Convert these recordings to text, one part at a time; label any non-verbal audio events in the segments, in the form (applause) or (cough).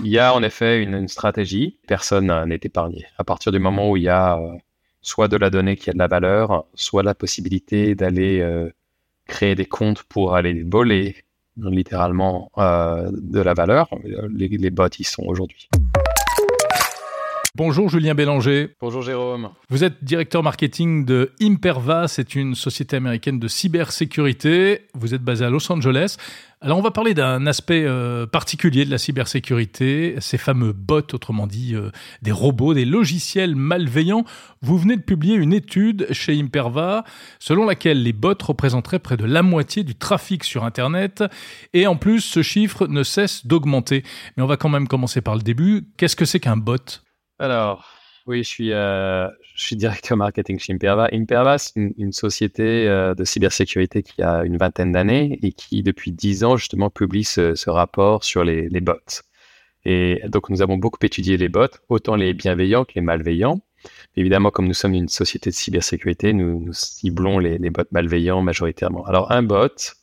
Il y a en effet une, stratégie. Personne n'est épargné. À partir du moment où il y a euh, soit de la donnée qui a de la valeur, soit la possibilité d'aller euh, créer des comptes pour aller voler littéralement euh, de la valeur, les, les bots y sont aujourd'hui. Bonjour Julien Bélanger. Bonjour Jérôme. Vous êtes directeur marketing de Imperva, c'est une société américaine de cybersécurité. Vous êtes basé à Los Angeles. Alors on va parler d'un aspect euh, particulier de la cybersécurité, ces fameux bots, autrement dit euh, des robots, des logiciels malveillants. Vous venez de publier une étude chez Imperva selon laquelle les bots représenteraient près de la moitié du trafic sur Internet et en plus ce chiffre ne cesse d'augmenter. Mais on va quand même commencer par le début. Qu'est-ce que c'est qu'un bot? Alors, oui, je suis, euh, je suis directeur marketing chez Imperva. Imperva, c'est une, société euh, de cybersécurité qui a une vingtaine d'années et qui, depuis dix ans, justement, publie ce, rapport sur les, bots. Et donc, nous avons beaucoup étudié les bots, autant les bienveillants que les malveillants. Évidemment, comme nous sommes une société de cybersécurité, nous, ciblons les, bots malveillants majoritairement. Alors, un bot,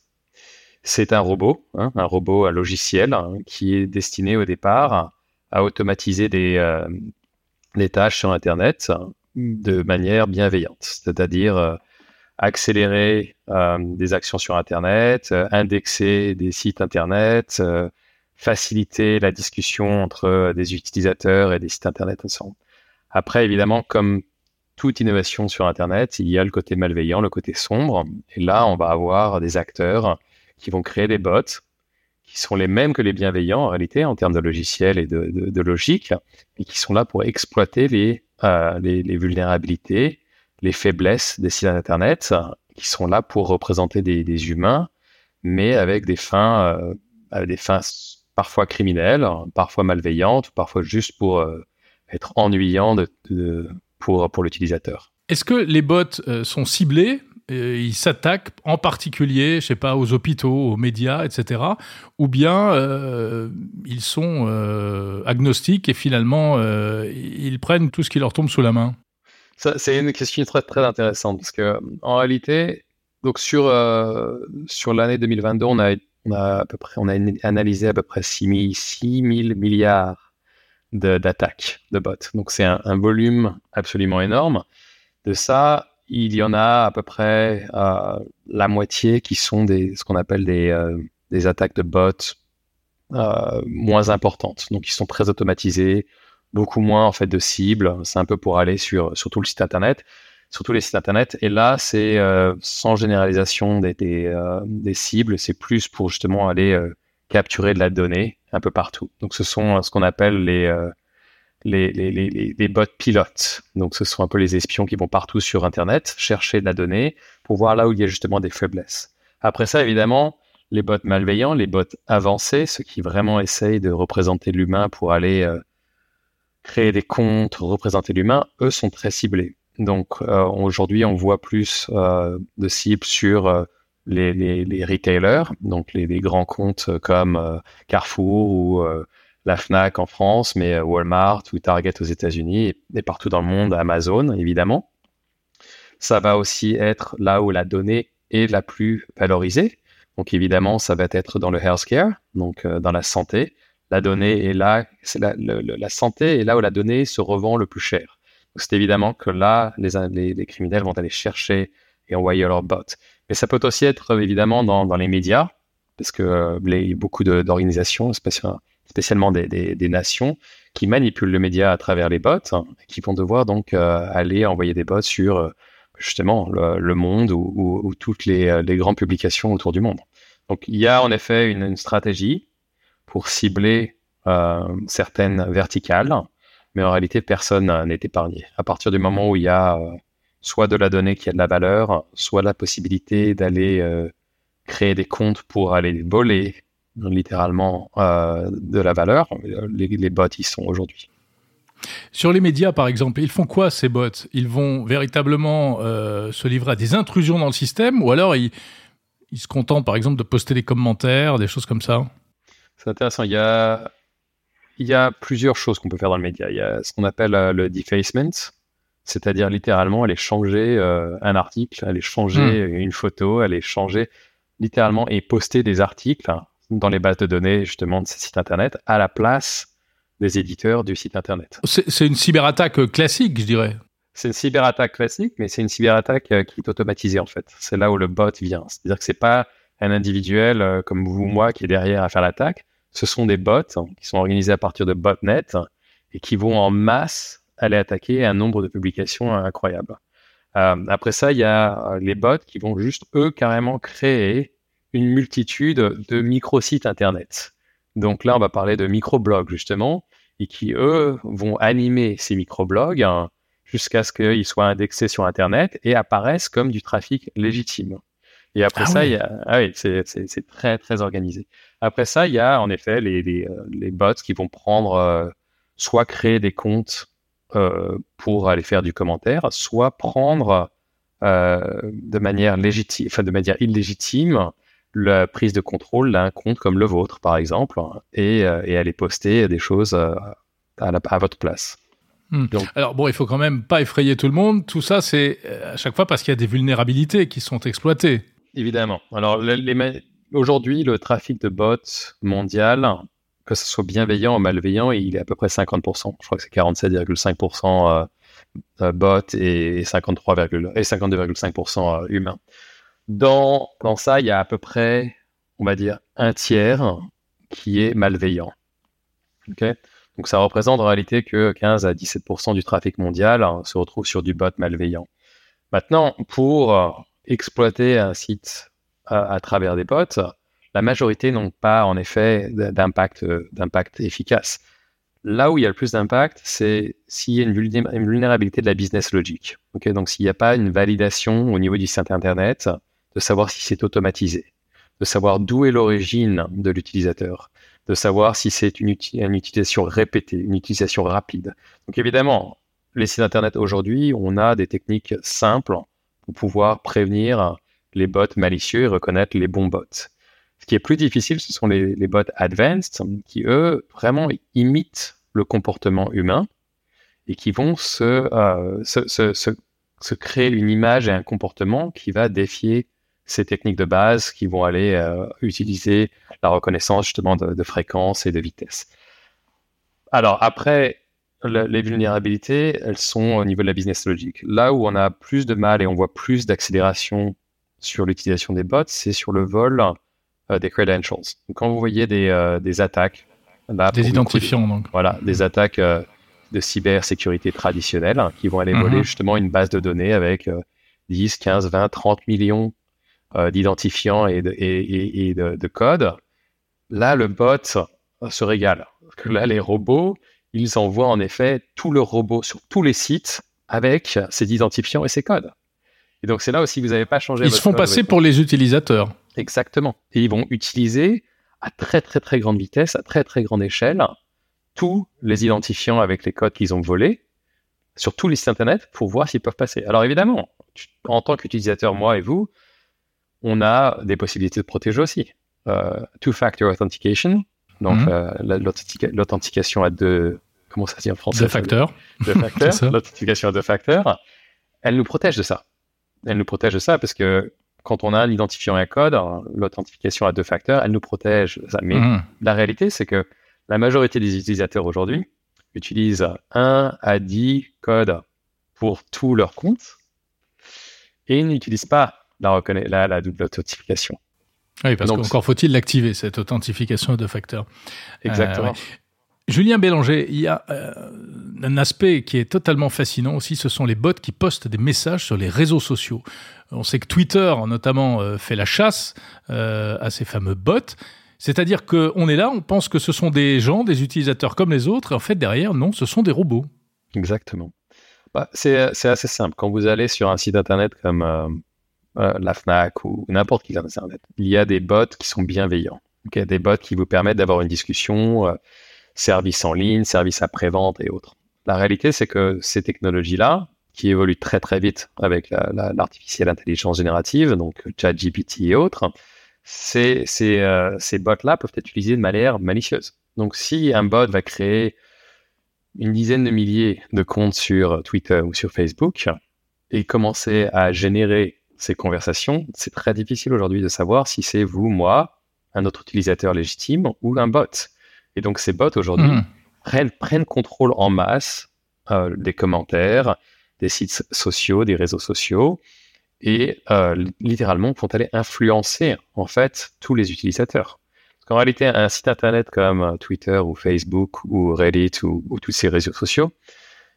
c'est un robot, hein, un robot, un logiciel hein, qui est destiné au départ à automatiser des, euh, des tâches sur Internet de manière bienveillante, c'est-à-dire euh, accélérer euh, des actions sur Internet, euh, indexer des sites Internet, faciliter la discussion entre des utilisateurs et des sites Internet ensemble. Après, évidemment, comme toute innovation sur Internet, il y a le côté malveillant, le côté sombre. Et là, on va avoir des acteurs qui vont créer des bots qui sont les mêmes que les bienveillants en réalité en termes de logiciel et de, logique, et qui sont là pour exploiter les, euh, les, vulnérabilités, les faiblesses des sites Internet, qui sont là pour représenter des, humains, mais avec des fins, euh, des fins parfois criminelles, parfois malveillantes, parfois juste pour euh, être ennuyants de, pour, pour l'utilisateur. Est-ce que les bots sont ciblés euh, ils s'attaquent en particulier, je sais pas, aux hôpitaux, aux médias, etc. Ou bien euh, ils sont euh, agnostiques et finalement ils prennent tout ce qui leur tombe sous la main. c'est une question très très intéressante parce que en réalité, donc sur sur l'année 2022, on a on a à peu près on a analysé à peu près 6 000, milliards d'attaques de, bots. Donc c'est un volume absolument énorme. De ça, il y en a à peu près euh, la moitié qui sont des, ce qu'on appelle des, euh, des, attaques de bots euh, moins importantes. Donc, ils sont très automatisés, beaucoup moins en fait de cibles. C'est un peu pour aller sur, sur tout le site internet, sur tous les sites internet. Et là, c'est sans généralisation des, des, des cibles, c'est plus pour justement aller capturer de la donnée un peu partout. Donc, ce sont ce qu'on appelle les les, les, bots pilotes. Donc, ce sont un peu les espions qui vont partout sur Internet chercher de la donnée pour voir là où il y a justement des faiblesses. Après ça, évidemment, les bots malveillants, les bots avancés, ceux qui vraiment essayent de représenter l'humain pour aller euh, créer des comptes, représenter l'humain, eux sont très ciblés. Donc, euh, aujourd'hui, on voit plus euh, de cibles sur les, les, retailers, donc les, grands comptes comme Carrefour ou la Fnac en France, mais euh, Walmart ou Target aux États-Unis et, partout dans le monde, Amazon évidemment. Ça va aussi être là où la donnée est la plus valorisée. Donc évidemment, ça va être dans le healthcare, donc euh, dans la santé. La donnée est là, la, santé est là où la donnée se revend le plus cher. C'est évidemment que là, les, criminels vont aller chercher et envoyer leur bots. Mais ça peut aussi être évidemment dans, dans les médias, parce que euh, les, beaucoup d'organisations, spécialement spécialement des, nations, qui manipulent le média à travers les bots, hein, qui vont devoir donc euh, aller envoyer des bots sur euh, justement le, monde ou, toutes euh, les, grandes publications autour du monde. Donc il y a en effet une, stratégie pour cibler certaines verticales, mais en réalité personne n'est épargné. À partir du moment où il y a soit de la donnée qui a de la valeur, soit la possibilité d'aller créer des comptes pour aller voler littéralement euh, de la valeur. Les, bots, ils sont aujourd'hui. Sur les médias, par exemple, ils font quoi ces bots? Ils vont véritablement euh, se livrer à des intrusions dans le système ou alors ils, ils, se contentent, par exemple, de poster des commentaires, des choses comme ça? C'est intéressant. Il y a, il y a plusieurs choses qu'on peut faire dans le média. Il y a ce qu'on appelle euh, le defacement, c'est-à-dire littéralement aller changer un article, aller changer hmm. une photo, aller changer littéralement et poster des articles dans les bases de données justement de ces sites internet à la place des éditeurs du site internet. C'est une cyberattaque classique, je dirais. C'est une cyberattaque classique, mais c'est une cyberattaque euh, qui est automatisée en fait. C'est là où le bot vient. C'est-à-dire que c'est pas un individuel euh, comme vous ou moi qui est derrière à faire l'attaque. Ce sont des bots qui sont organisés à partir de botnet et qui vont en masse aller attaquer un nombre de publications incroyable. Euh, après ça, il y a les bots qui vont juste eux carrément créer une multitude de micro-sites internet. Donc là, on va parler de microblogs justement, et qui eux vont animer ces microblogs hein, jusqu'à ce qu'ils soient indexés sur Internet et apparaissent comme du trafic légitime. Et après ah ça, il y a, ah oui, c'est très très organisé. Après ça, il y a en effet les, les, euh, les bots qui vont prendre, euh, soit créer des comptes euh, pour aller faire du commentaire, soit prendre euh, de manière légitime, enfin de manière illégitime, la prise de contrôle d'un compte comme le vôtre, par exemple, et, euh, et aller poster des choses euh, à, à, votre place. Hmm. Alors bon, il faut quand même pas effrayer tout le monde. Tout ça, c'est euh, à chaque fois parce qu'il y a des vulnérabilités qui sont exploitées. Évidemment. Alors aujourd'hui, le trafic de bots mondial, que ce soit bienveillant ou malveillant, il est à peu près 50%. Je crois que c'est 47,5% bots et 53, et 52,5% humains. Dans, ça, il y a à peu près, on va dire, un tiers qui est malveillant. Donc ça représente en réalité que 15 à 17% du trafic mondial hein, se retrouve sur du bot malveillant. Maintenant, pour euh, exploiter un site à, travers des bots, la majorité n'ont pas en effet d'impact d'impact efficace. Là où il y a le plus d'impact, c'est s'il y a une, vulnérabilité de la business logic. Donc s'il n'y a pas une validation au niveau du site internet, de savoir si c'est automatisé, de savoir d'où est l'origine de l'utilisateur, de savoir si c'est une, utilisation répétée, une utilisation rapide. Donc évidemment, les sites Internet aujourd'hui, on a des techniques simples pour pouvoir prévenir les bots malicieux et reconnaître les bons bots. Ce qui est plus difficile, ce sont les, bots advanced qui, eux, vraiment imitent le comportement humain et qui vont se, euh, se, créer une image et un comportement qui va défier ces techniques de base qui vont aller euh, utiliser la reconnaissance justement de, de, fréquence et de vitesse. Alors après, les vulnérabilités, elles sont au niveau de la business logic. Là où on a plus de mal et on voit plus d'accélération sur l'utilisation des bots, c'est sur le vol euh, des credentials. Donc, quand vous voyez des, euh, des attaques, des identifiants donc. Voilà, des attaques de cybersécurité traditionnelles hein, qui vont aller voler mhm. justement une base de données avec 10, 15, 20, 30 millions euh, d'identifiants et, de, et, et de, de, code, là, le bot se régale. Parce que là, les robots, ils envoient en effet tous leurs robots sur tous les sites avec ces identifiants et ces codes. Et donc, c'est là aussi que vous n'avez pas changé. Ils se font passer pour les utilisateurs. Exactement. Et ils vont utiliser à très, très, très grande vitesse, à très, très grande échelle, tous les identifiants avec les codes qu'ils ont volés sur tous les sites Internet pour voir s'ils peuvent passer. Alors, évidemment, en tant qu'utilisateur, moi et vous, on a des possibilités de protéger aussi. Euh, two-factor authentication, donc mhm. euh, l'authentication à deux, comment ça se dit en français? Deux facteurs. Deux (laughs) facteurs, l'authentification à deux facteurs, elle nous protège de ça. Elle nous protège de ça parce que quand on a un identifiant et un code, l'authentification à deux facteurs, elle nous protège de ça. Mais mhm. la réalité, c'est que la majorité des utilisateurs aujourd'hui utilisent un à dix codes pour tous leurs comptes et ils n'utilisent pas la, la, la double authentification. Oui, parce qu'encore faut-il l'activer, cette authentification de facteurs. Exactement. Euh, Julien Bélanger, il y a euh, un aspect qui est totalement fascinant aussi, ce sont les bots qui postent des messages sur les réseaux sociaux. On sait que Twitter, notamment, euh, fait la chasse à ces fameux bots. C'est-à-dire qu'on est là, on pense que ce sont des gens, des utilisateurs comme les autres, et en fait, derrière, non, ce sont des robots. Exactement. Bah, c'est assez simple. Quand vous allez sur un site internet comme euh, la FNAC ou n'importe qui Internet. Il y a des bots qui sont bienveillants. des bots qui vous permettent d'avoir une discussion, euh, service en ligne, service après-vente et autres. La réalité, c'est que ces technologies-là, qui évoluent très très vite avec l'artificielle intelligence générative, donc ChatGPT et autres, ces, euh, ces bots-là peuvent être utilisés de manière malicieuse. Donc si un bot va créer une dizaine de milliers de comptes sur Twitter ou sur Facebook et commencer à générer ces conversations, c'est très difficile aujourd'hui de savoir si c'est vous, moi, un autre utilisateur légitime ou un bot. Et donc ces bots aujourd'hui, mmh. prennent, prennent contrôle en masse des commentaires, des sites sociaux, des réseaux sociaux, et littéralement vont aller influencer en fait tous les utilisateurs. Parce qu'en réalité, un site internet comme Twitter ou Facebook ou Reddit ou, ou tous ces réseaux sociaux,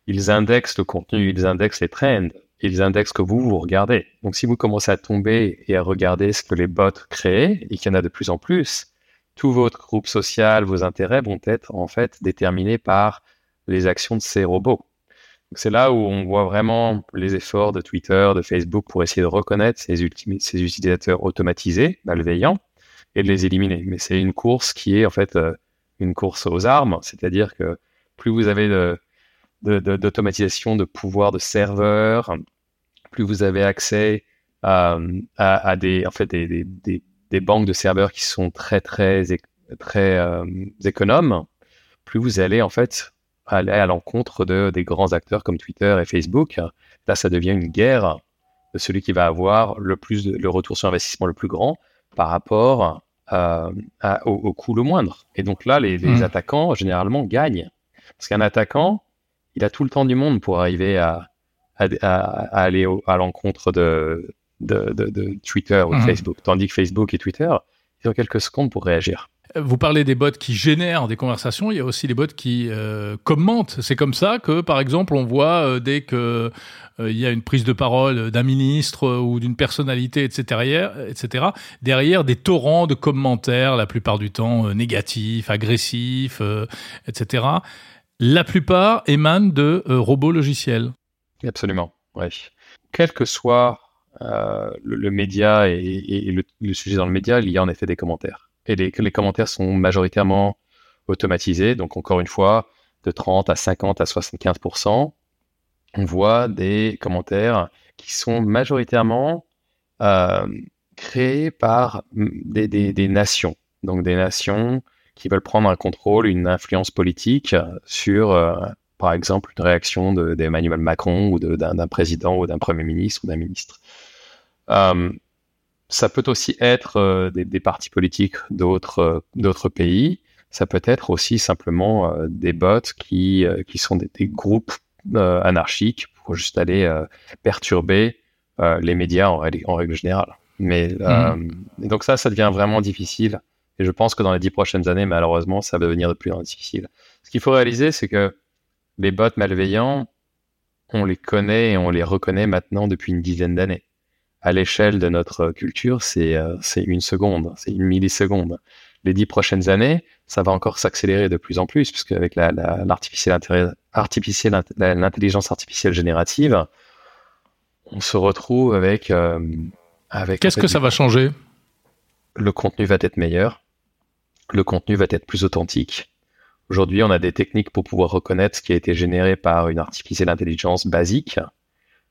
ils indexent le contenu, ils indexent les trends, ils indexent que vous, vous regardez. Donc si vous commencez à tomber et à regarder ce que les bots créent, et qu'il y en a de plus en plus, tout votre groupe social, vos intérêts vont être en fait déterminés par les actions de ces robots. C'est là où on voit vraiment les efforts de Twitter, de Facebook pour essayer de reconnaître ces, ces utilisateurs automatisés, malveillants, et de les éliminer. Mais c'est une course qui est en fait euh, une course aux armes, c'est-à-dire que plus vous avez de, d'automatisation de, pouvoir de serveurs, plus vous avez accès à, à, des, en fait, des, des, des, banques de serveurs qui sont très, très, très euh, économes, plus vous allez en fait aller à l'encontre de, des grands acteurs comme Twitter et Facebook. Là, ça devient une guerre de celui qui va avoir le plus de, le retour sur investissement le plus grand par rapport euh, au, coût le moindre. Et donc là, les, les mmh. attaquants généralement gagnent. Parce qu'un attaquant, il a tout le temps du monde pour arriver à, aller à l'encontre de, de, Twitter ou de mmh. Facebook. Tandis que Facebook et Twitter, ils ont quelques secondes pour réagir. Vous parlez des bots qui génèrent des conversations, il y a aussi les bots qui euh, commentent. C'est comme ça que, par exemple, on voit euh, dès qu'il euh, y a une prise de parole d'un ministre ou d'une personnalité, etc., etc., derrière des torrents de commentaires, la plupart du temps négatifs, agressifs, etc la plupart émanent de euh, robots logiciels. Absolument, oui. Quel que soit euh, le, média et, le, sujet dans le média, il y a en effet des commentaires. Et les, commentaires sont majoritairement automatisés. Donc, encore une fois, de 30 à 50 à 75% on voit des commentaires qui sont majoritairement euh, créés par des, nations. Donc, des nations qui veulent prendre un contrôle, une influence politique sur, euh, par exemple, une réaction d'Emmanuel Macron ou d'un président ou d'un premier ministre ou d'un ministre. Euh, ça peut aussi être euh, des, partis politiques d'autres pays. Ça peut être aussi simplement des bots qui, qui sont des, groupes anarchiques pour juste aller perturber les médias en, en, règle générale. Mais mmh. donc ça, ça devient vraiment difficile et je pense que dans les dix prochaines années, malheureusement, ça va devenir de plus en plus difficile. Ce qu'il faut réaliser, c'est que les bots malveillants, on les connaît et on les reconnaît maintenant depuis une dizaine d'années. À l'échelle de notre culture, c'est euh, une seconde, c'est une milliseconde. Les dix prochaines années, ça va encore s'accélérer de plus en plus, puisque avec l'intelligence artificielle générative, on se retrouve avec... Euh, avec Qu'est-ce que ça va changer? Le contenu va être meilleur le contenu va être plus authentique. Aujourd'hui, on a des techniques pour pouvoir reconnaître ce qui a été généré par une artificielle intelligence basique.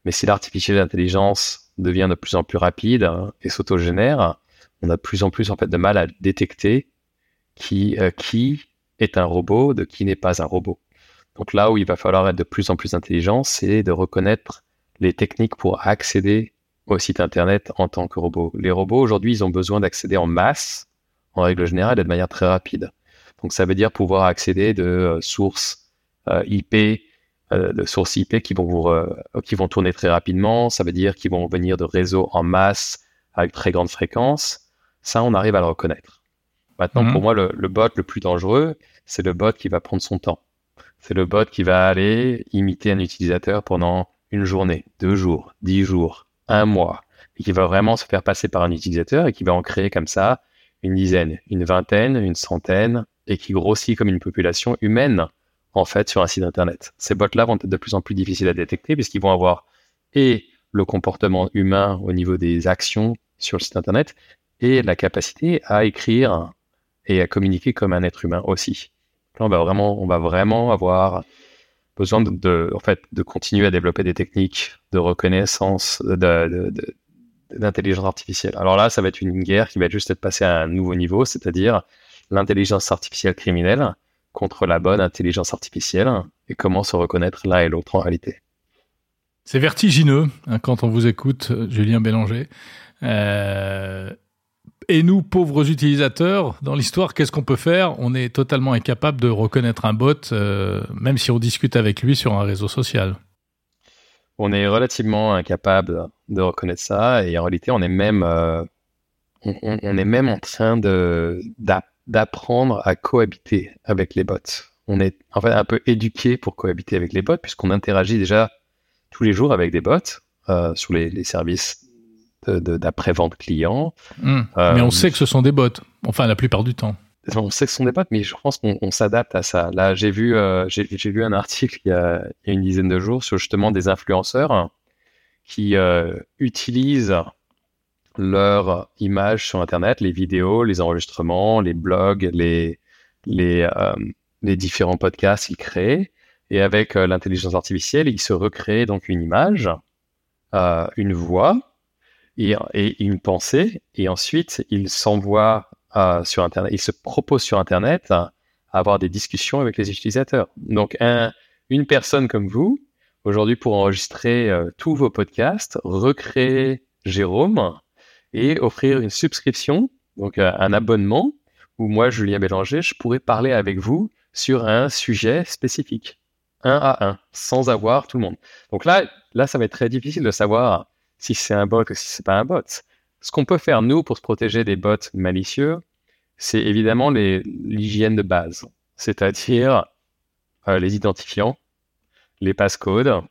Mais si l'artificielle intelligence devient de plus en plus rapide et s'autogénère, on a de plus en plus en fait de mal à détecter qui, euh, qui est un robot de qui n'est pas un robot. Donc là où il va falloir être de plus en plus intelligent, c'est de reconnaître les techniques pour accéder au site internet en tant que robot. Les robots aujourd'hui, ils ont besoin d'accéder en masse en règle générale et de manière très rapide. Donc ça veut dire pouvoir accéder de euh, sources euh, IP, euh, de sources IP qui vont vous, qui vont tourner très rapidement. Ça veut dire qu'ils vont venir de réseaux en masse avec très grande fréquence. Ça, on arrive à le reconnaître. Maintenant, pour mhm. moi, le, le, bot le plus dangereux, c'est le bot qui va prendre son temps. C'est le bot qui va aller imiter un utilisateur pendant une journée, deux jours, dix jours, un mois, et qui va vraiment se faire passer par un utilisateur et qui va en créer comme ça une dizaine, une vingtaine, une centaine, et qui grossit comme une population humaine, en fait, sur un site Internet. Ces bots-là vont être de plus en plus difficiles à détecter, puisqu'ils vont avoir et le comportement humain au niveau des actions sur le site Internet, et la capacité à écrire et à communiquer comme un être humain aussi. Là, on va vraiment, on va vraiment avoir besoin de, en fait, de continuer à développer des techniques de reconnaissance, de, de, d'intelligence artificielle. Alors là, ça va être une guerre qui va juste être passée à un nouveau niveau, c'est-à-dire l'intelligence artificielle criminelle contre la bonne intelligence artificielle et comment se reconnaître l'un et l'autre en réalité. C'est vertigineux hein, quand on vous écoute, Julien Bélanger. Euh, Et nous, pauvres utilisateurs, dans l'histoire, qu'est-ce qu'on peut faire? On est totalement incapable de reconnaître un bot, euh, même si on discute avec lui sur un réseau social. On est relativement incapable de reconnaître ça, et en réalité, on est même, euh, on, est même en train de d'apprendre à cohabiter avec les bots. On est en fait un peu éduqué pour cohabiter avec les bots, puisqu'on interagit déjà tous les jours avec des bots euh, sur les, les services d'après-vente client. Hmm. mais on sait que ce sont des bots, enfin la plupart du temps. On sont des bots, mais je pense qu'on s'adapte à ça. Là, j'ai vu, euh, j'ai un article il y, a, une dizaine de jours sur justement des influenceurs qui euh, utilisent leur image sur Internet, les vidéos, les enregistrements, les blogs, les, les, euh, les différents podcasts qu'ils créent. Et avec l'intelligence artificielle, ils se recréent donc une image, une voix, et, une pensée, et ensuite il s'envoie euh, sur Internet, il se propose sur Internet à avoir des discussions avec les utilisateurs. Donc un, une personne comme vous, aujourd'hui pour enregistrer euh, tous vos podcasts, recréer Jérôme et offrir une subscription, donc euh, un abonnement, où moi, Julien Bélanger, je pourrais parler avec vous sur un sujet spécifique, un à un, sans avoir tout le monde. Donc là, là, ça va être très difficile de savoir si c'est un bot ou si c'est pas un bot. Ce qu'on peut faire, nous, pour se protéger des bots malicieux, c'est évidemment l'hygiène de base, c'est-à-dire euh, les identifiants, les passcodes,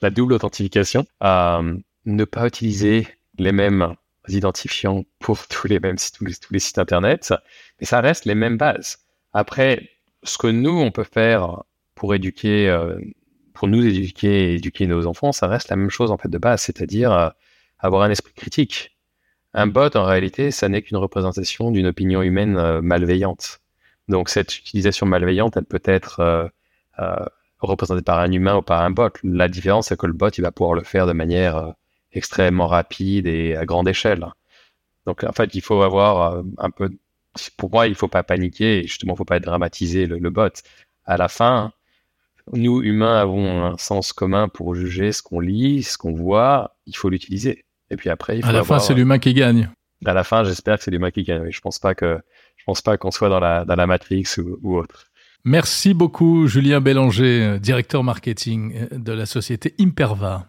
la double authentification, euh, ne pas utiliser les mêmes identifiants pour tous les mêmes tous les, tous les sites internet, mais ça reste les mêmes bases. Après, ce que nous on peut faire pour éduquer euh, pour nous éduquer et éduquer nos enfants, ça reste la même chose en fait de base, c'est-à-dire euh, avoir un esprit critique. Un bot, en réalité, ça n'est qu'une représentation d'une opinion humaine euh, malveillante. Donc cette utilisation malveillante, elle peut être euh, représentée par un humain ou par un bot. La différence, c'est que le bot, il va pouvoir le faire de manière extrêmement rapide et à grande échelle. Donc en fait, il faut avoir un peu... Pour moi, il ne faut pas paniquer, justement, il ne faut pas dramatiser le, le bot. À la fin, nous, humains, avons un sens commun pour juger ce qu'on lit, ce qu'on voit. Il faut l'utiliser. Et puis après, il faut à la fin, c'est l'humain qui gagne. À la fin, j'espère que c'est l'humain qui gagne. Je pense pas que je pense pas qu'on soit dans la dans la Matrix ou, autre. Merci beaucoup, Julien Bélanger, directeur marketing de la société Imperva.